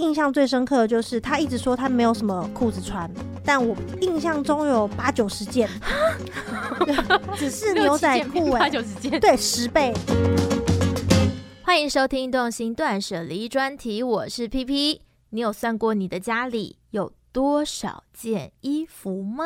印象最深刻的就是他一直说他没有什么裤子穿，但我印象中有八九十件，只是牛仔裤哎，八九十件，对，十倍。欢迎收听《动心断舍离》专题，我是 PP。你有算过你的家里有多少件衣服吗？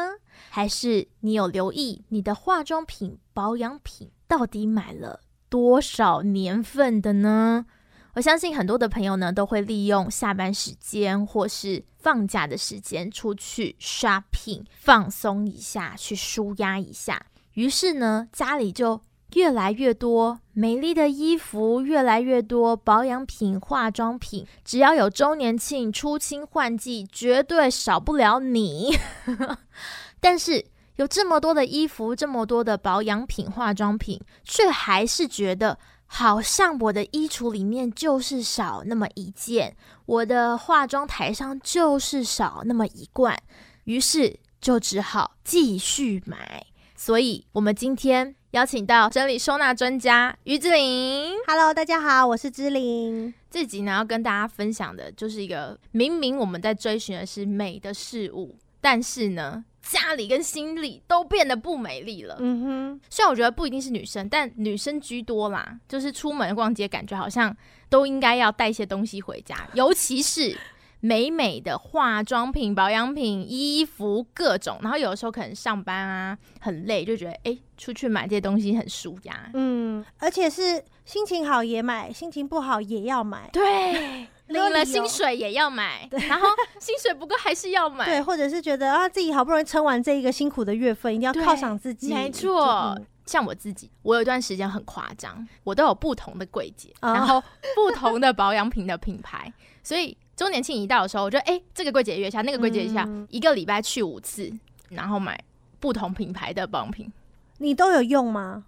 还是你有留意你的化妆品、保养品到底买了多少年份的呢？我相信很多的朋友呢，都会利用下班时间或是放假的时间出去 shopping，放松一下，去舒压一下。于是呢，家里就越来越多美丽的衣服，越来越多保养品、化妆品。只要有周年庆、出清换季，绝对少不了你。但是有这么多的衣服，这么多的保养品、化妆品，却还是觉得。好像我的衣橱里面就是少那么一件，我的化妆台上就是少那么一罐，于是就只好继续买。所以，我们今天邀请到整理收纳专家于志玲。Hello，大家好，我是志玲。这集呢，要跟大家分享的就是一个明明我们在追寻的是美的事物，但是呢。家里跟心里都变得不美丽了。嗯哼，虽然我觉得不一定是女生，但女生居多啦。就是出门逛街，感觉好像都应该要带一些东西回家，尤其是美美的化妆品、保养品、衣服各种。然后有的时候可能上班啊很累，就觉得哎、欸，出去买这些东西很舒压。嗯，而且是心情好也买，心情不好也要买。对。领了薪水也要买，然后薪水不够还是要买，对，或者是觉得啊自己好不容易撑完这一个辛苦的月份，一定要犒赏自己。没错，像我自己，我有一段时间很夸张，我都有不同的柜姐，哦、然后不同的保养品的品牌，所以周年庆一到的时候，我就哎、欸、这个柜姐约一下，那个柜姐约一下，嗯、一个礼拜去五次，然后买不同品牌的保养品。你都有用吗？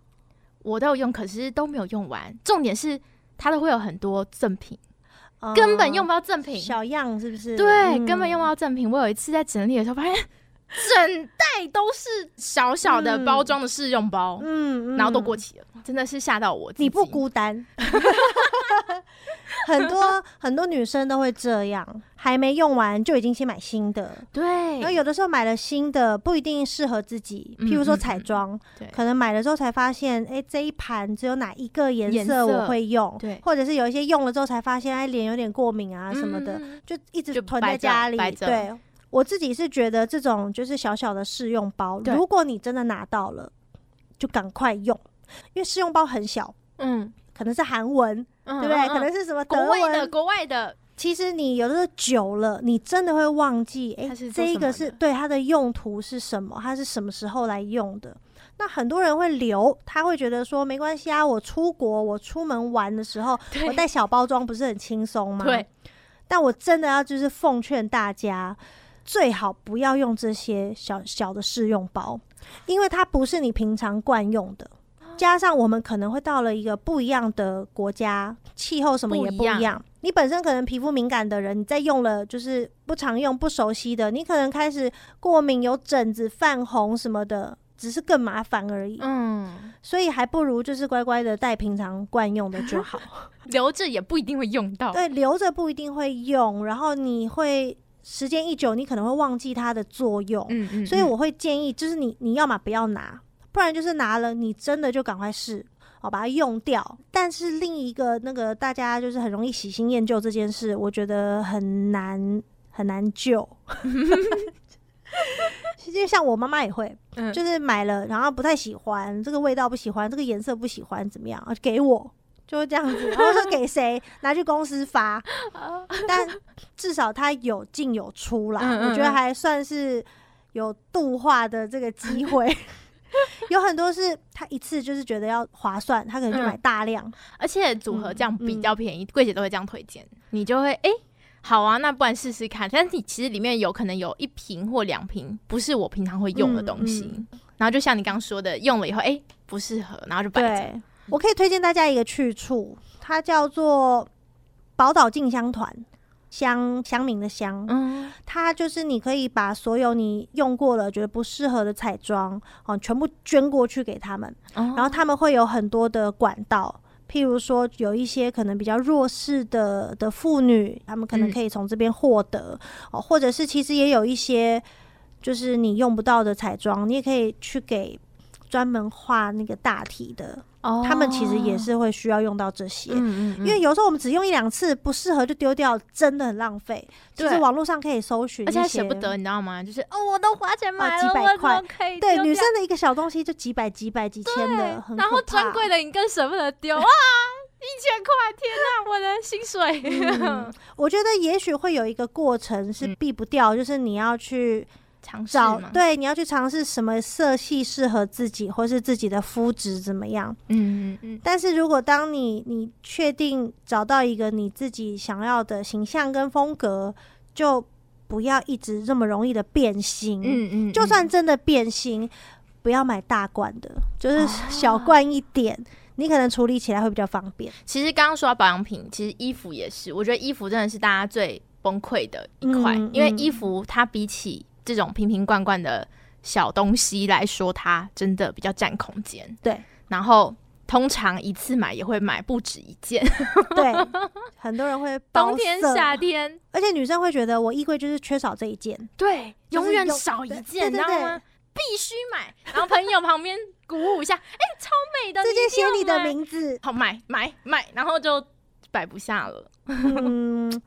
我都有用，可是都没有用完。重点是它都会有很多赠品。根本用不到赠品，小样是不是？对，嗯、根本用不到赠品。我有一次在整理的时候，发现 整袋都是小小的包装的试用包，嗯，嗯，然后都过期了，真的是吓到我。你不孤单。很多很多女生都会这样，还没用完就已经先买新的。对，然后有的时候买了新的不一定适合自己，譬如说彩妆，嗯嗯。嗯，可能买了之后才发现，哎，这一盘只有哪一个颜色我会用，对，或者是有一些用了之后才发现，哎，脸有点过敏啊什么的，嗯、就一直囤在家里。对，我自己是觉得这种就是小小的试用包，如果你真的拿到了，就赶快用，因为试用包很小，嗯，可能是韩文。对不对？可能是什么国外的？国外的。其实你有的时候久了，你真的会忘记，哎，这一个是对它的用途是什么？它是什么时候来用的？那很多人会留，他会觉得说没关系啊，我出国，我出门玩的时候，我带小包装不是很轻松吗？对。但我真的要就是奉劝大家，最好不要用这些小小的试用包，因为它不是你平常惯用的。加上我们可能会到了一个不一样的国家，气候什么也不一样。你本身可能皮肤敏感的人，你在用了就是不常用、不熟悉的，你可能开始过敏、有疹子、泛红什么的，只是更麻烦而已。嗯，所以还不如就是乖乖的带平常惯用的就好，留着也不一定会用到。对，留着不一定会用，然后你会时间一久，你可能会忘记它的作用。嗯，嗯嗯。所以我会建议，就是你你要么不要拿。不然就是拿了，你真的就赶快试，好把它用掉。但是另一个那个大家就是很容易喜新厌旧这件事，我觉得很难很难救。其实像我妈妈也会，嗯、就是买了然后不太喜欢这个味道，不喜欢这个颜色，不喜欢怎么样，给我就会这样子，然后说给谁拿去公司发。但至少它有进有出啦，嗯嗯嗯，我觉得还算是有度化的这个机会。有很多是他一次就是觉得要划算，他可能就买大量，嗯、而且组合这样比较便宜，柜、嗯、姐都会这样推荐，你就会哎、欸，好啊，那不然试试看。但是你其实里面有可能有一瓶或两瓶不是我平常会用的东西，嗯嗯、然后就像你刚刚说的，用了以后哎、欸、不适合，然后就摆着。我可以推荐大家一个去处，它叫做宝岛静香团。香香茗的乡，嗯，它就是你可以把所有你用过了觉得不适合的彩妆哦，全部捐过去给他们，哦、然后他们会有很多的管道，譬如说，有一些可能比较弱势的的妇女，她们可能可以从这边获得、嗯、哦，或者是其实也有一些就是你用不到的彩妆，你也可以去给专门画那个大体的。哦，他们其实也是会需要用到这些，嗯嗯嗯，因为有时候我们只用一两次不适合就丢掉，真的很浪费。就是网络上可以搜寻，而且舍不得，你知道吗？就是哦，我都花钱买了，几百块，对，女生的一个小东西就几百、几百、几千的，然后专柜的你更舍不得丢 啊！一千块，天哪，我的薪水。嗯，我觉得也许会有一个过程是避不掉，嗯，就是你要去。找对，你要去尝试什么色系适合自己，或是自己的肤质怎么样？嗯嗯嗯。但是如果当你你确定找到一个你自己想要的形象跟风格，就不要一直这么容易的变形。嗯嗯。就算真的变形，不要买大罐的，就是小罐一点，哦，你可能处理起来会比较方便。其实刚刚说到保养品，其实衣服也是，我觉得衣服真的是大家最崩溃的一块，嗯，因为衣服它比起这种瓶瓶罐罐的小东西来说，它真的比较占空间。对，然后通常一次买也会买不止一件。对，很多人会冬天、夏天，而且女生会觉得我衣柜就是缺少这一件，对，永远少一件，你知道吗？必须买。然后朋友旁边鼓舞一下，哎、欸，超美的，这件写你的名字，好买买买，然后就摆不下了。嗯。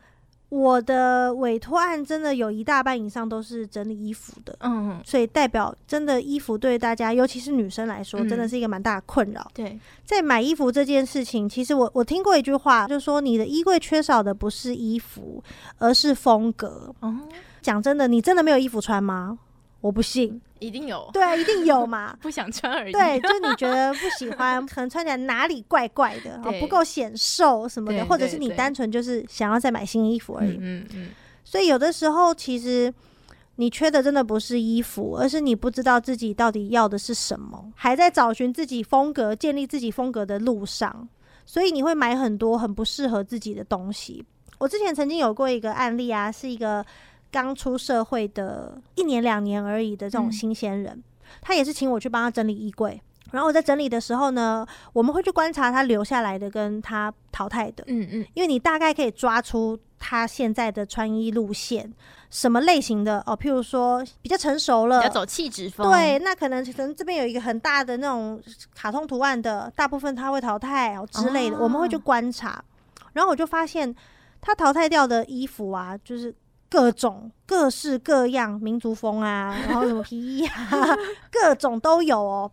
我的委托案真的有一大半以上都是整理衣服的，嗯，所以代表真的衣服对大家，尤其是女生来说，真的是一个蛮大的困扰。对，在买衣服这件事情，其实我我听过一句话，就是说你的衣柜缺少的不是衣服，而是风格。哦，讲真的，你真的没有衣服穿吗？我不信，一定有，对，一定有嘛，不想穿而已。对，就你觉得不喜欢，可能穿起来哪里怪怪的，不够显瘦什么的，或者是你单纯就是想要再买新衣服而已。嗯嗯。所以有的时候，其实你缺的真的不是衣服，而是你不知道自己到底要的是什么，还在找寻自己风格、建立自己风格的路上，所以你会买很多很不适合自己的东西。我之前曾经有过一个案例啊，是一个。刚出社会的一年两年而已的这种新鲜人，嗯，他也是请我去帮他整理衣柜。然后我在整理的时候呢，我们会去观察他留下来的跟他淘汰的。嗯嗯，因为你大概可以抓出他现在的穿衣路线，什么类型的哦，譬如说比较成熟了，要走气质风。对，那可能可能这边有一个很大的那种卡通图案的，大部分他会淘汰哦之类的，哦。我们会去观察，然后我就发现他淘汰掉的衣服啊，就是。各种各式各样民族风啊，然后什么皮衣啊，各种都有哦。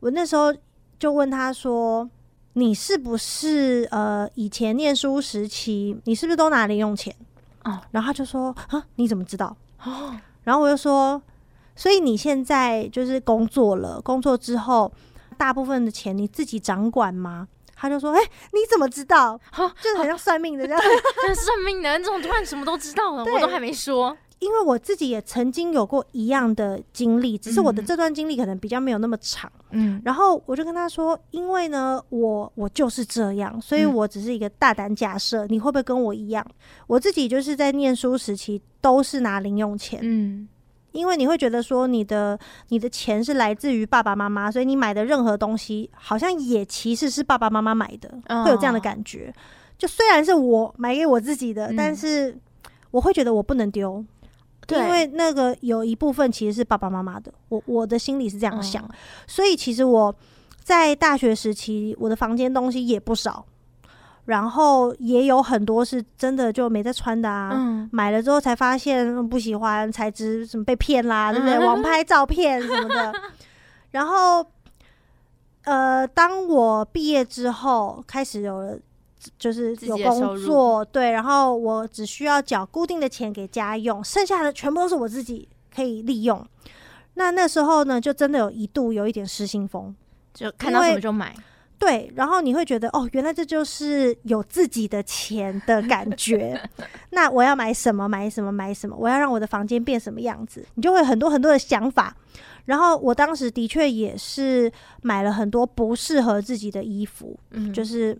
我那时候就问他说：“你是不是呃以前念书时期，你是不是都拿零用钱？”哦，然后他就说：“啊，你怎么知道？”哦，然后我就说：“所以你现在就是工作了，工作之后大部分的钱你自己掌管吗？”他就说：“哎、欸，你怎么知道？就是很像算命的这样，算命的，你怎么突然什么都知道了？我都还没说。因为我自己也曾经有过一样的经历，只是我的这段经历可能比较没有那么长。嗯，然后我就跟他说：因为呢，我我就是这样，所以我只是一个大胆假设，你会不会跟我一样？我自己就是在念书时期都是拿零用钱。嗯。”因为你会觉得说你的你的钱是来自于爸爸妈妈，所以你买的任何东西好像也其实是爸爸妈妈买的，会有这样的感觉。就虽然是我买给我自己的，但是我会觉得我不能丢，因为那个有一部分其实是爸爸妈妈的。我我的心里是这样想，所以其实我在大学时期，我的房间东西也不少。然后也有很多是真的就没在穿的啊，嗯、买了之后才发现不喜欢材质，什么被骗啦，对不对？网拍照片什么的。然后，呃，当我毕业之后，开始有了就是有工作，对，然后我只需要缴固定的钱给家用，剩下的全部都是我自己可以利用。那那时候呢，就真的有一度有一点失心疯，就看到什么就买。对，然后你会觉得哦，原来这就是有自己的钱的感觉。那我要买什么？买什么？买什么？我要让我的房间变什么样子？你就会很多很多的想法。然后我当时的确也是买了很多不适合自己的衣服，嗯，就是。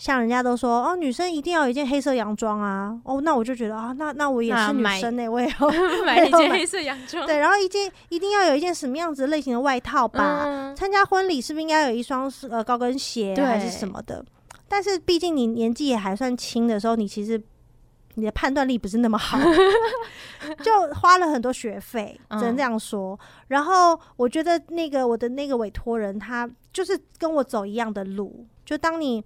像人家都说哦，女生一定要有一件黑色洋装啊！哦，那我就觉得啊，那那我也是女生呢、欸，我也 要买一件黑色洋装。对，然后一件一定要有一件什么样子类型的外套吧？参、嗯、加婚礼是不是应该有一双呃高跟鞋还是什么的？但是毕竟你年纪也还算轻的时候，你其实你的判断力不是那么好，就花了很多学费，只能这样说。嗯、然后我觉得那个我的那个委托人，他就是跟我走一样的路。就当你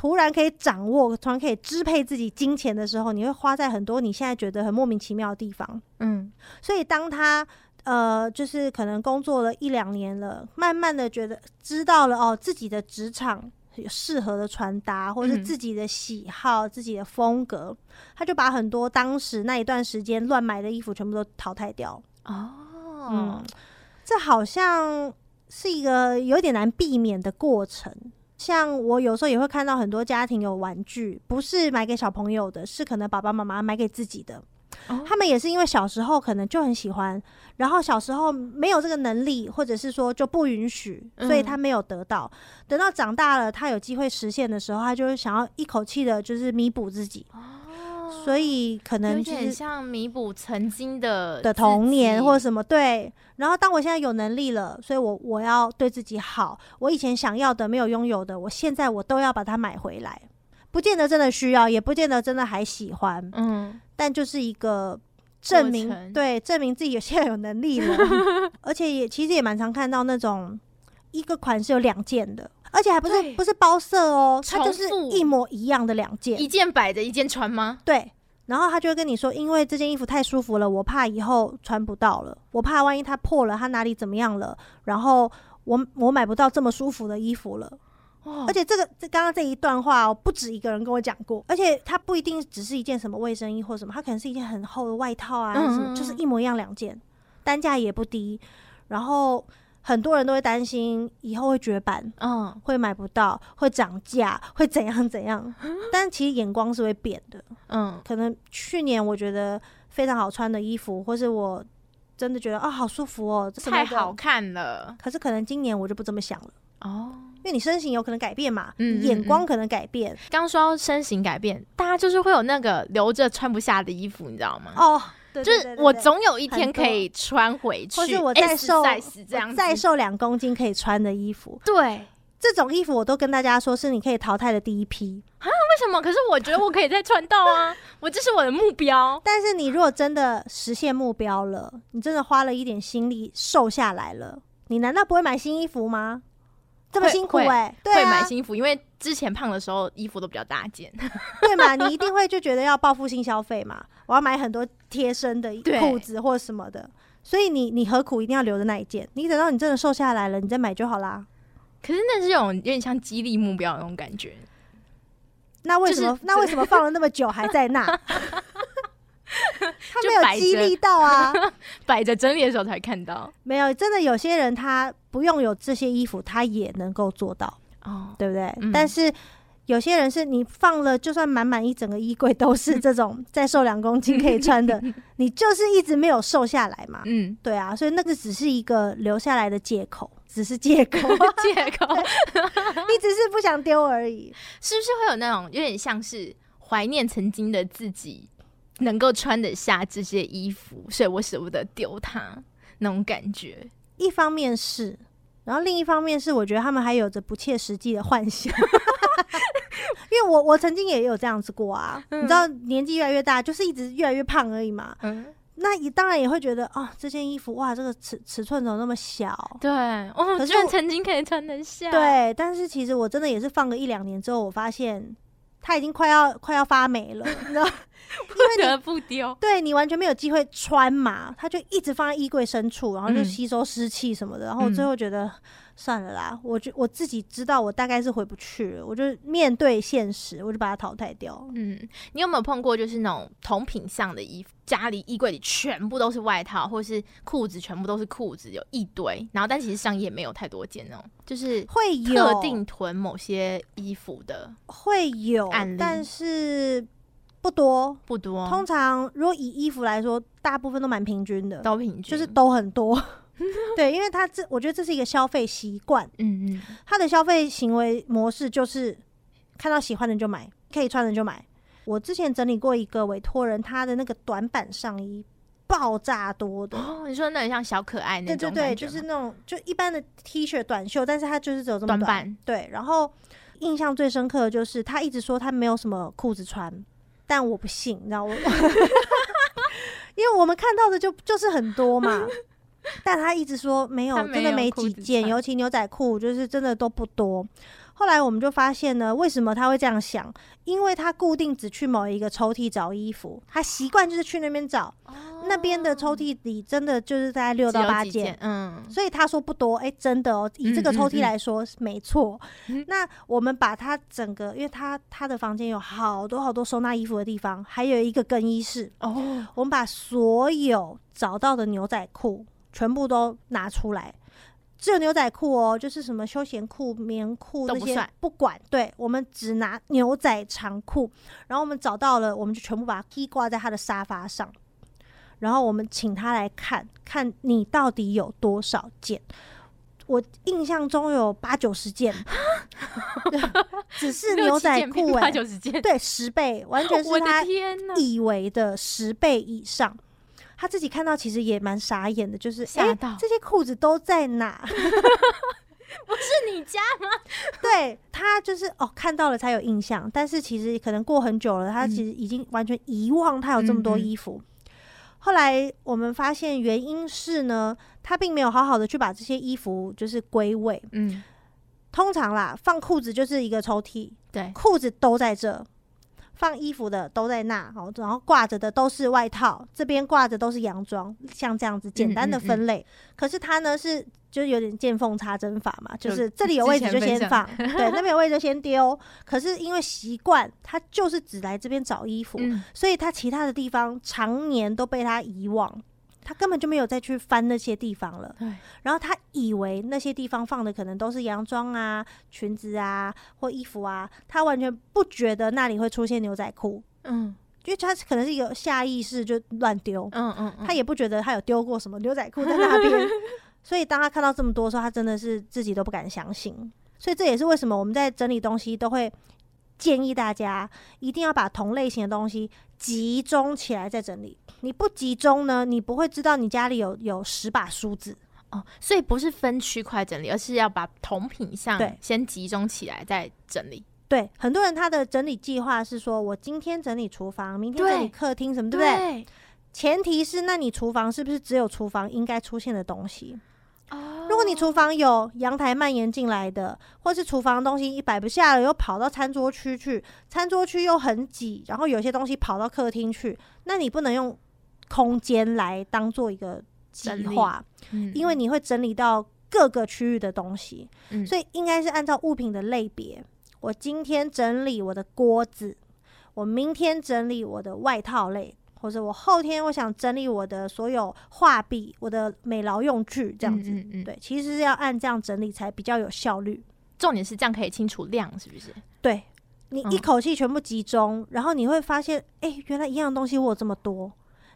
突然可以掌握，突然可以支配自己金钱的时候，你会花在很多你现在觉得很莫名其妙的地方。嗯，所以当他呃，就是可能工作了一两年了，慢慢的觉得知道了哦，自己的职场。有适合的穿搭，或者是自己的喜好、嗯、自己的风格，他就把很多当时那一段时间乱买的衣服全部都淘汰掉。哦，嗯，这好像是一个有点难避免的过程。像我有时候也会看到很多家庭有玩具，不是买给小朋友的，是可能爸爸妈妈买给自己的。他们也是因为小时候可能就很喜欢，然后小时候没有这个能力，或者是说就不允许，所以他没有得到。等到长大了，他有机会实现的时候，他就会想要一口气的，就是弥补自己。所以可能有点像弥补曾经的的童年或者什么。对。然后当我现在有能力了，所以我我要对自己好，我以前想要的没有拥有的，我现在我都要把它买回来。不见得真的需要，也不见得真的还喜欢，嗯，但就是一个证明，对，证明自己有现在有能力了，而且也其实也蛮常看到那种一个款式有两件的，而且还不是不是包色哦，它就是一模一样的两件，一件摆着一件穿吗？对，然后他就会跟你说，因为这件衣服太舒服了，我怕以后穿不到了，我怕万一它破了，它哪里怎么样了，然后我我买不到这么舒服的衣服了。哦。而且这个这刚刚这一段话哦，不止一个人跟我讲过，而且它不一定只是一件什么卫生衣或什么，它可能是一件很厚的外套啊，什么就是一模一样两件，单价也不低，然后很多人都会担心以后会绝版，嗯，会买不到，会涨价，会怎样怎样，但其实眼光是会变的，嗯，可能去年我觉得非常好穿的衣服，或是我真的觉得啊好舒服哦，太好看了，可是可能今年我就不这么想了，哦。因为你身形有可能改变嘛，嗯，眼光可能改变。刚说到身形改变，大家就是会有那个留着穿不下的衣服，你知道吗？哦，对对对对对，就是我总有一天可以穿回去，或是我再瘦再瘦两公斤可以穿的衣服。对，这种衣服我都跟大家说是你可以淘汰的第一批啊？为什么？可是我觉得我可以再穿到啊，我这是我的目标。但是你如果真的实现目标了，你真的花了一点心力瘦下来了，你难道不会买新衣服吗？这么辛苦哎、欸，对、啊，会买新衣服，因为之前胖的时候衣服都比较大件，对嘛？你一定会就觉得要报复性消费嘛，我要买很多贴身的裤子或什么的，所以你你何苦一定要留着那一件？你等到你真的瘦下来了，你再买就好啦。可是那是种有点像激励目标的那种感觉。那为什么？就是、那为什么放了那么久还在那？他没有激励到啊，摆着整理的时候才看到。没有，真的有些人他不用有这些衣服，他也能够做到，哦，对不对？嗯、但是有些人是你放了，就算满满一整个衣柜都是 这种再瘦两公斤可以穿的，你就是一直没有瘦下来嘛。嗯，对啊，所以那个只是一个留下来的借口，只是借口，借口，你只是不想丢而已。是不是会有那种有点像是怀念曾经的自己？能够穿得下这些衣服，所以我舍不得丢它那种感觉。一方面是，然后另一方面是，我觉得他们还有着不切实际的幻想。因为我我曾经也有这样子过啊，嗯、你知道，年纪越来越大，就是一直越来越胖而已嘛。嗯，那你当然也会觉得啊、哦，这件衣服哇，这个尺尺寸怎么那么小？对，哦，可是我曾经可以穿得下。对，但是其实我真的也是放个一两年之后，我发现它已经快要快要发霉了，你知道。不得不丢，对你完全没有机会穿嘛，他就一直放在衣柜深处，然后就吸收湿气什么的，嗯、然后最后觉得算了啦，我就我自己知道我大概是回不去了，我就面对现实，我就把它淘汰掉。嗯，你有没有碰过就是那种同品相的衣服，家里衣柜里全部都是外套，或是裤子全部都是裤子，有一堆，然后但其实上衣也没有太多件那种，就是会有特定囤某些衣服的会有案例，但是。不多。不多，通常如果以衣服来说，大部分都蛮平均的，都平均，就是都很多。对，因为他这，我觉得这是一个消费习惯，嗯嗯，他的消费行为模式就是看到喜欢的就买，可以穿的就买。我之前整理过一个委托人，他的那个短版上衣爆炸多的，哦，你说那很像小可爱那种，对对对，就是那种就一般的 T 恤短袖，但是他就是只有这么短，短版，对，然后。印象最深刻的就是他一直说他没有什么裤子穿，但我不信，你知道我，因为我们看到的就就是很多嘛，但他一直说没有，真的没几件，尤其牛仔裤就是真的都不多。后来我们就发现呢，为什么他会这样想？因为他固定只去某一个抽屉找衣服，他习惯就是去那边找，哦、那边的抽屉里真的就是在六到八件，嗯，所以他说不多，哎、欸，真的哦，以这个抽屉来说，嗯嗯嗯没错。那我们把他整个，因为他他的房间有好多好多收纳衣服的地方，还有一个更衣室哦，我们把所有找到的牛仔裤全部都拿出来。只有牛仔裤哦，就是什么休闲裤、棉裤那些不管，对，我们只拿牛仔长裤。然后我们找到了，我们就全部把它披挂在他的沙发上。然后我们请他来看看你到底有多少件。我印象中有八九十件，只是牛仔裤哎，八九十件，对，十倍，完全 是他以为的十倍以上。他自己看到其实也蛮傻眼的，就是吓到、欸、这些裤子都在哪？不是你家吗？对，他就是哦，看到了才有印象，但是其实可能过很久了，他其实已经完全遗忘他有这么多衣服。嗯嗯，后来我们发现原因是呢，他并没有好好的去把这些衣服就是归位。嗯，通常啦，放裤子就是一个抽屉，对，裤子都在这。放衣服的都在那，好，然后挂着的都是外套，这边挂着都是洋装，像这样子简单的分类。嗯嗯嗯，可是他呢是就是有点见缝插针法嘛，就是这里有位置就先放，对，那边有位置就先丢。可是因为习惯，他就是只来这边找衣服，嗯、所以他其他的地方常年都被他遗忘。他根本就没有再去翻那些地方了，然后他以为那些地方放的可能都是洋装啊、裙子啊或衣服啊，他完全不觉得那里会出现牛仔裤，嗯，因为他可能是一个下意识就乱丢，嗯嗯，他也不觉得他有丢过什么牛仔裤在那边，所以当他看到这么多的时候，他真的是自己都不敢相信，所以这也是为什么我们在整理东西都会建议大家一定要把同类型的东西集中起来再整理。你不集中呢，你不会知道你家里有有十把梳子哦。所以不是分区块整理，而是要把同品项先集中起来再整理。对，很多人他的整理计划是说，我今天整理厨房，明天整理客厅，什么对不对？对，前提是，那你厨房是不是只有厨房应该出现的东西？如果你厨房有阳台蔓延进来的，或是厨房东西一摆不下了，又跑到餐桌区去，餐桌区又很挤，然后有些东西跑到客厅去，那你不能用空间来当做一个计划，嗯，因为你会整理到各个区域的东西，嗯，所以应该是按照物品的类别。我今天整理我的锅子，我明天整理我的外套类。或者我后天我想整理我的所有画笔、我的美劳用具，这样子，嗯嗯嗯对，其实是要按这样整理才比较有效率。重点是这样可以清楚量，是不是？对，你一口气全部集中，嗯、然后你会发现，哎、欸，原来一样东西我有这么多，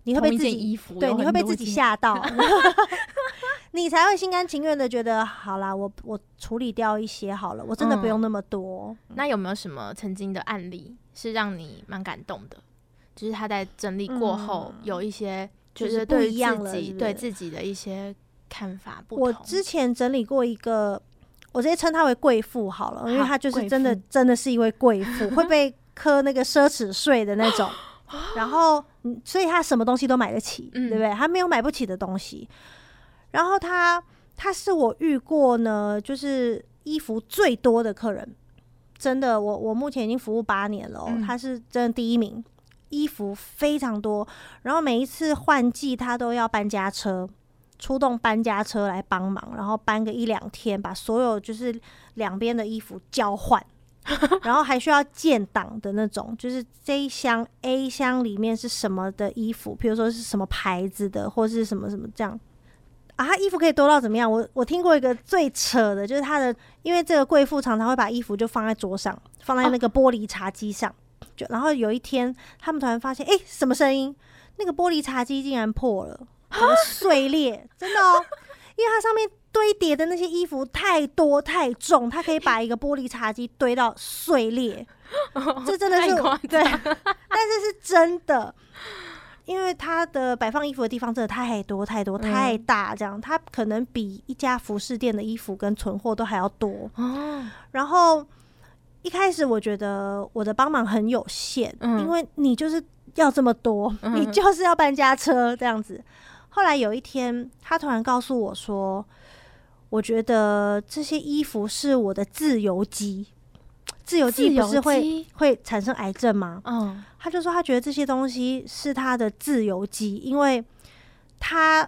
你会被自己衣服对，你会被自己吓到，你才会心甘情愿的觉得，好啦，我我处理掉一些好了，我真的不用那么多。嗯、那有没有什么曾经的案例是让你蛮感动的？就是他在整理过后，有一些就是对自己对自己的一些看法不同。我之前整理过一个，我直接称她为贵妇好了，因为她就是真的真的是一位贵妇，会 被磕那个奢侈税的那种。然后，所以她什么东西都买得起，对不对？她没有买不起的东西。然后她，她是我遇过呢，就是衣服最多的客人。真的，我我目前已经服务八年了，他是真的第一名。衣服非常多，然后每一次换季，他都要搬家车出动搬家车来帮忙，然后搬个一两天，把所有就是两边的衣服交换，然后还需要建档的那种，就是这一箱 A 箱里面是什么的衣服，比如说是什么牌子的，或是什么什么这样啊，他衣服可以多到怎么样？我我听过一个最扯的，就是他的，因为这个贵妇常常会把衣服就放在桌上，放在那个玻璃茶几上。就然后有一天，他们突然发现，哎、欸，什么声音？那个玻璃茶几竟然破了，碎裂，真的哦！因为它上面堆叠的那些衣服太多太重，它可以把一个玻璃茶几堆到碎裂。这真的是对，但是是真的，因为它的摆放衣服的地方真的太多太多太大，这样它可能比一家服饰店的衣服跟存货都还要多。然后。一开始我觉得我的帮忙很有限，嗯，因为你就是要这么多，嗯，你就是要搬家车这样子。后来有一天，他突然告诉我说：“我觉得这些衣服是我的自由基，自由基不是会会产生癌症吗？”嗯，他就说他觉得这些东西是他的自由基，因为他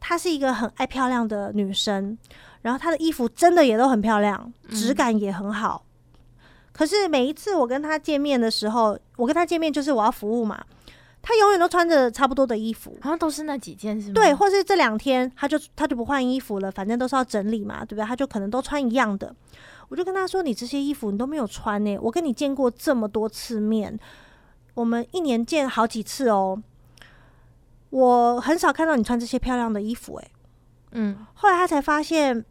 她是一个很爱漂亮的女生，然后她的衣服真的也都很漂亮，质感也很好。嗯，可是每一次我跟他见面的时候，我跟他见面就是我要服务嘛。他永远都穿着差不多的衣服，好像都是那几件，是吗？对，或是这两天他就他就不换衣服了，反正都是要整理嘛，对不对？他就可能都穿一样的。我就跟他说：“你这些衣服你都没有穿呢、欸，我跟你见过这么多次面，我们一年见好几次哦，我很少看到你穿这些漂亮的衣服、欸，诶。嗯。后来他才发现，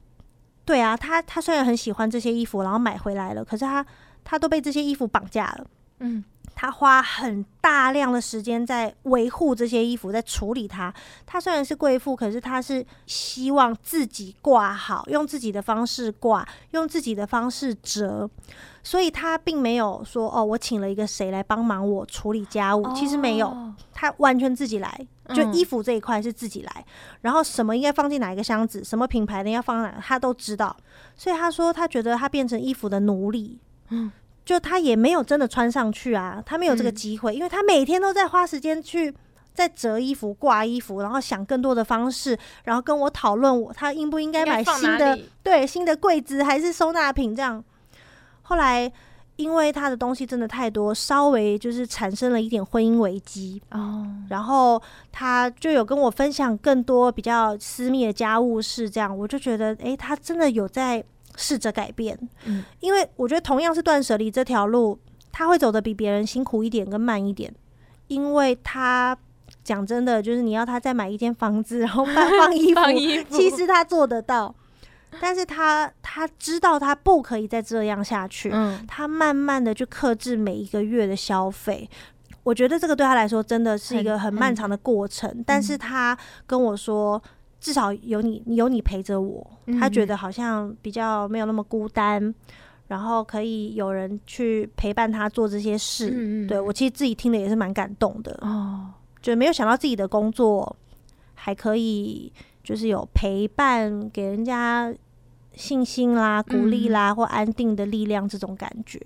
对啊，他他虽然很喜欢这些衣服，然后买回来了，可是他他都被这些衣服绑架了，嗯。”他花很大量的时间在维护这些衣服，在处理它。他虽然是贵妇，可是他是希望自己挂好，用自己的方式挂，用自己的方式折。所以他并没有说：“哦，我请了一个谁来帮忙我处理家务。”其实没有，他完全自己来。就衣服这一块是自己来，然后什么应该放进哪一个箱子，什么品牌的要放哪，他都知道。所以他说，他觉得他变成衣服的奴隶。嗯。就他也没有真的穿上去啊，他没有这个机会，嗯，因为他每天都在花时间去在折衣服、挂衣服，然后想更多的方式，然后跟我讨论我他应不应该买新的对新的柜子还是收纳品这样。后来因为他的东西真的太多，稍微就是产生了一点婚姻危机哦，然后他就有跟我分享更多比较私密的家务事，这样我就觉得诶，他真的有在。试着改变，嗯，因为我觉得同样是断舍离这条路，他会走得比别人辛苦一点跟慢一点，因为他讲真的，就是你要他再买一间房子，然后放 放衣服，衣服，其实他做得到，但是他他知道他不可以再这样下去，嗯，他慢慢的去克制每一个月的消费，我觉得这个对他来说真的是一个很漫长的过程，但是他跟我说。至少有你，有你陪着我，他觉得好像比较没有那么孤单，然后可以有人去陪伴他做这些事。嗯、对，我其实自己听的也是蛮感动的。哦，就没有想到自己的工作还可以就是有陪伴，给人家信心啦、鼓励啦、嗯、或安定的力量这种感觉，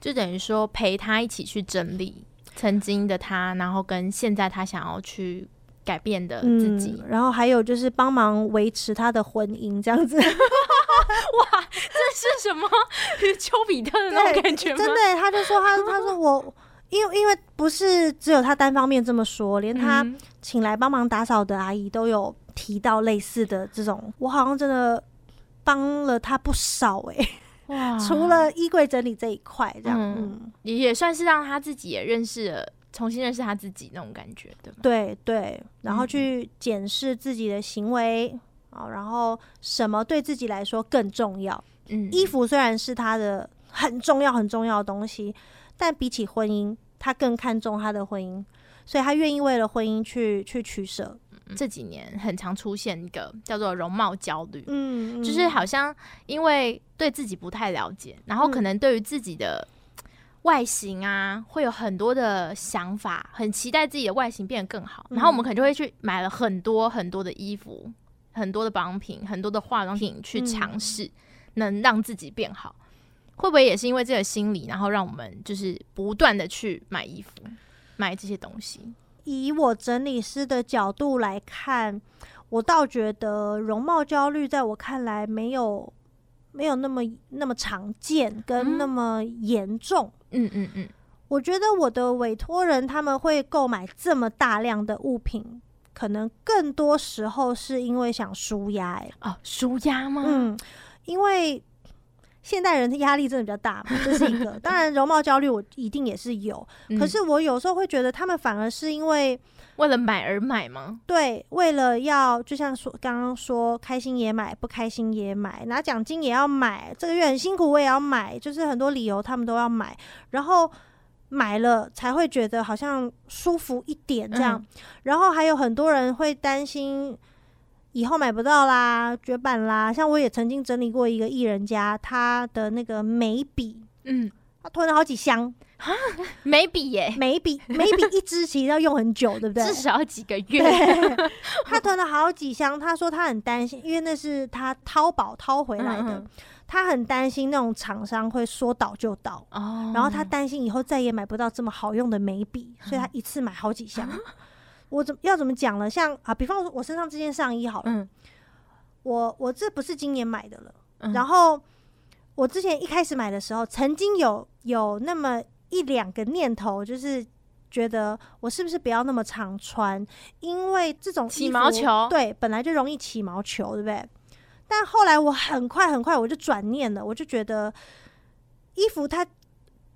就等于说陪他一起去整理曾经的他，然后跟现在他想要去。改变的自己，嗯，然后还有就是帮忙维持他的婚姻，这样子。哇，这是什么？丘比特的那种感觉吗？真的，他就说他 他说我，因为因为不是只有他单方面这么说，连他请来帮忙打扫的阿姨都有提到类似的这种。我好像真的帮了他不少哎，欸。哇，除了衣柜整理这一块，这样嗯，也算是让他自己也认识了。重新认识他自己那种感觉，对吧？对对，然后去检视自己的行为啊、嗯，然后什么对自己来说更重要？嗯，衣服虽然是他的很重要很重要的东西，但比起婚姻，他更看重他的婚姻，所以他愿意为了婚姻去去取舍。这几年很常出现一个叫做容貌焦虑，嗯，就是好像因为对自己不太了解，然后可能对于自己的。外形啊，会有很多的想法，很期待自己的外形变得更好，嗯、然后我们可能就会去买了很多很多的衣服，很多的保养品，很多的化妆品去尝试，能让自己变好。嗯、会不会也是因为这个心理，然后让我们就是不断的去买衣服，买这些东西？以我整理师的角度来看，我倒觉得容貌焦虑在我看来没有没有那么那么常见，跟那么严重。嗯嗯嗯嗯，我觉得我的委托人他们会购买这么大量的物品，可能更多时候是因为想舒压。哎，哦，舒压吗？嗯，因为现代人的压力真的比较大嘛，这是一个。当然，容貌焦虑我一定也是有，嗯，可是我有时候会觉得他们反而是因为为了买而买吗？对，为了要就像说刚刚说，开心也买，不开心也买，拿奖金也要买，这个月很辛苦我也要买，就是很多理由他们都要买，然后买了才会觉得好像舒服一点这样。嗯、然后还有很多人会担心以后买不到啦，绝版啦。像我也曾经整理过一个艺人家，他的那个眉笔，嗯。他囤了好几箱啊，眉笔耶，眉笔眉笔 一支其实要用很久，对不对？至少要几个月。他囤了好几箱，他说他很担心，因为那是他淘宝淘回来的，嗯、他很担心那种厂商会说倒就倒哦。然后他担心以后再也买不到这么好用的眉笔，所以他一次买好几箱。嗯、我怎么要怎么讲呢？像啊，比方说我身上这件上衣好了，嗯、我我这不是今年买的了，嗯、然后。我之前一开始买的时候，曾经有有那么一两个念头，就是觉得我是不是不要那么常穿，因为这种起毛球，对，本来就容易起毛球，对不对？但后来我很快很快我就转念了，我就觉得衣服它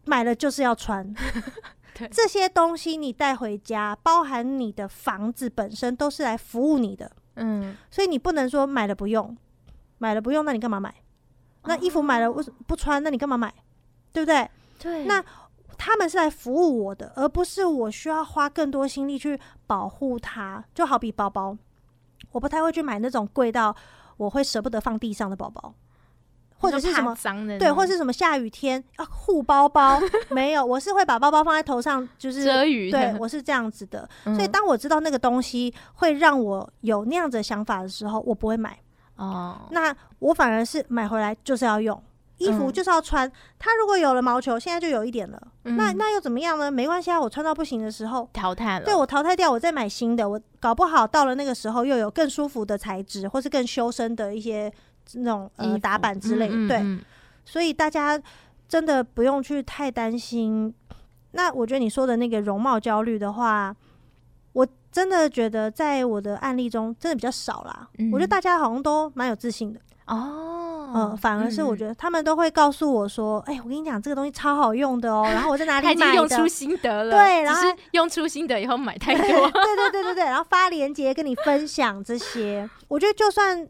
买了就是要穿，对这些东西你带回家，包含你的房子本身都是来服务你的，嗯，所以你不能说买了不用，买了不用，那你干嘛买？那衣服买了为什么不穿？那你干嘛买？对不对？对。那他们是来服务我的，而不是我需要花更多心力去保护它。就好比包包，我不太会去买那种贵到我会舍不得放地上的包包，或者是什么脏的对，或者是什么下雨天啊护包包 没有，我是会把包包放在头上，就是遮雨。对，我是这样子的。所以当我知道那个东西会让我有那样子的想法的时候，我不会买。哦，那我反而是买回来就是要用，衣服就是要穿。它如果有了毛球，现在就有一点了，那那又怎么样呢？没关系啊，我穿到不行的时候淘汰了。对，我淘汰掉，我再买新的。我搞不好到了那个时候又有更舒服的材质，或是更修身的一些那种呃打板之类。对，所以大家真的不用去太担心。那我觉得你说的那个容貌焦虑的话，我。真的觉得在我的案例中，真的比较少啦。嗯、我觉得大家好像都蛮有自信的哦，嗯，反而是我觉得他们都会告诉我说：“哎、我跟你讲，这个东西超好用的哦。”然后我在哪里买的？他已经用出心得了。对，然后用出心得以后买太多。对对对对对，然后发链接跟你分享这些。我觉得就算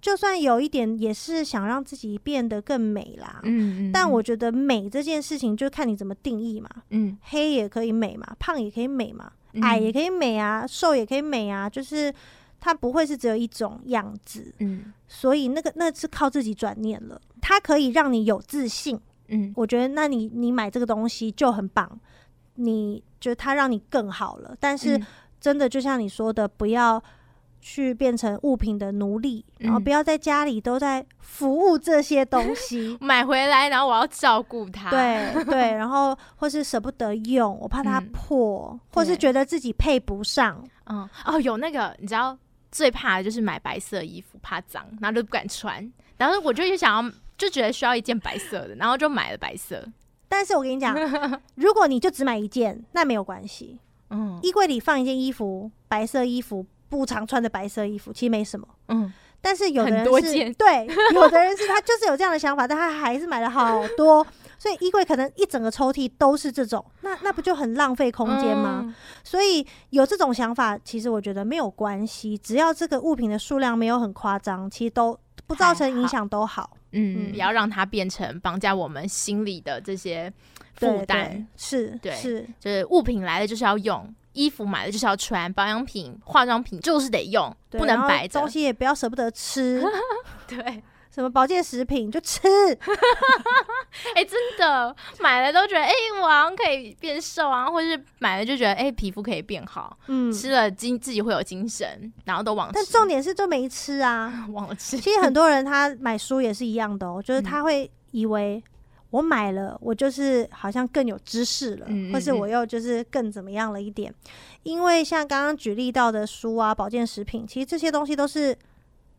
就算有一点，也是想让自己变得更美啦。嗯，嗯，但我觉得美这件事情，就看你怎么定义嘛。嗯，黑也可以美嘛，胖也可以美嘛。矮也可以美啊，瘦也可以美啊，就是它不会是只有一种样子，嗯，所以那个那是靠自己转念了，它可以让你有自信，嗯，我觉得那你你买这个东西就很棒，你觉得它让你更好了，但是真的就像你说的，不要。去变成物品的奴隶，然后不要在家里都在服务这些东西，嗯、买回来，然后我要照顾它，对对，然后或是舍不得用，我怕它破，嗯、或是觉得自己配不上，嗯哦，有那个你知道最怕的就是买白色衣服，怕脏，然后就不敢穿，然后我就想要就觉得需要一件白色的，然后就买了白色。但是我跟你讲，如果你就只买一件，那没有关系，嗯，衣柜里放一件衣服，白色衣服。不常穿的白色衣服其实没什么，嗯，但是有的人是，对，有的人是他就是有这样的想法，但他还是买了好多，所以衣柜可能一整个抽屉都是这种，那那不就很浪费空间吗？嗯、所以有这种想法，其实我觉得没有关系，只要这个物品的数量没有很夸张，其实都不造成影响都好，嗯，不要让它变成绑架我们心里的这些负担，是，对，是，就是物品来了就是要用。衣服买了就是要穿，保养品、化妆品就是得用，不能白着。东西也不要舍不得吃，对，什么保健食品就吃。哎、欸，真的买了都觉得，哎、欸，我好像可以变瘦啊，或是买了就觉得，哎、欸，皮肤可以变好。嗯，吃了精自己会有精神，然后都忘。但重点是都没吃啊，忘了吃。其实很多人他买书也是一样的哦，就是他会以为。我买了，我就是好像更有知识了，嗯嗯嗯，或是我又就是更怎么样了一点。因为像刚刚举例到的书啊、保健食品，其实这些东西都是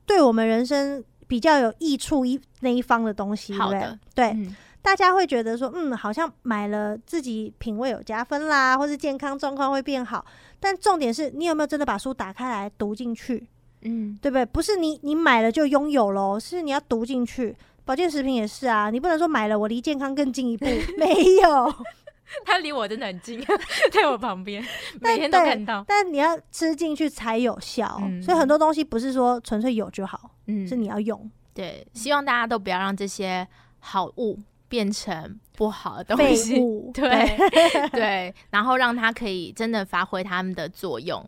对我们人生比较有益处一那一方的东西，对不对？对，嗯、大家会觉得说，嗯，好像买了自己品味有加分啦，或是健康状况会变好。但重点是你有没有真的把书打开来读进去？嗯，对不对？不是你你买了就拥有喽，是你要读进去。保健食品也是啊，你不能说买了我离健康更进一步，没有，它离我真的很近，在我旁边，每天都看到。但你要吃进去才有效，嗯、所以很多东西不是说纯粹有就好，嗯，是你要用。对，希望大家都不要让这些好物变成不好的东西，物对 对，然后让它可以真的发挥它们的作用。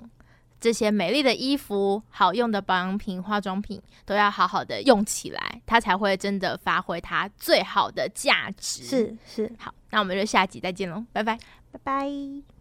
这些美丽的衣服、好用的保养品、化妆品都要好好的用起来，它才会真的发挥它最好的价值。是是，好，那我们就下集再见喽，拜拜，拜拜。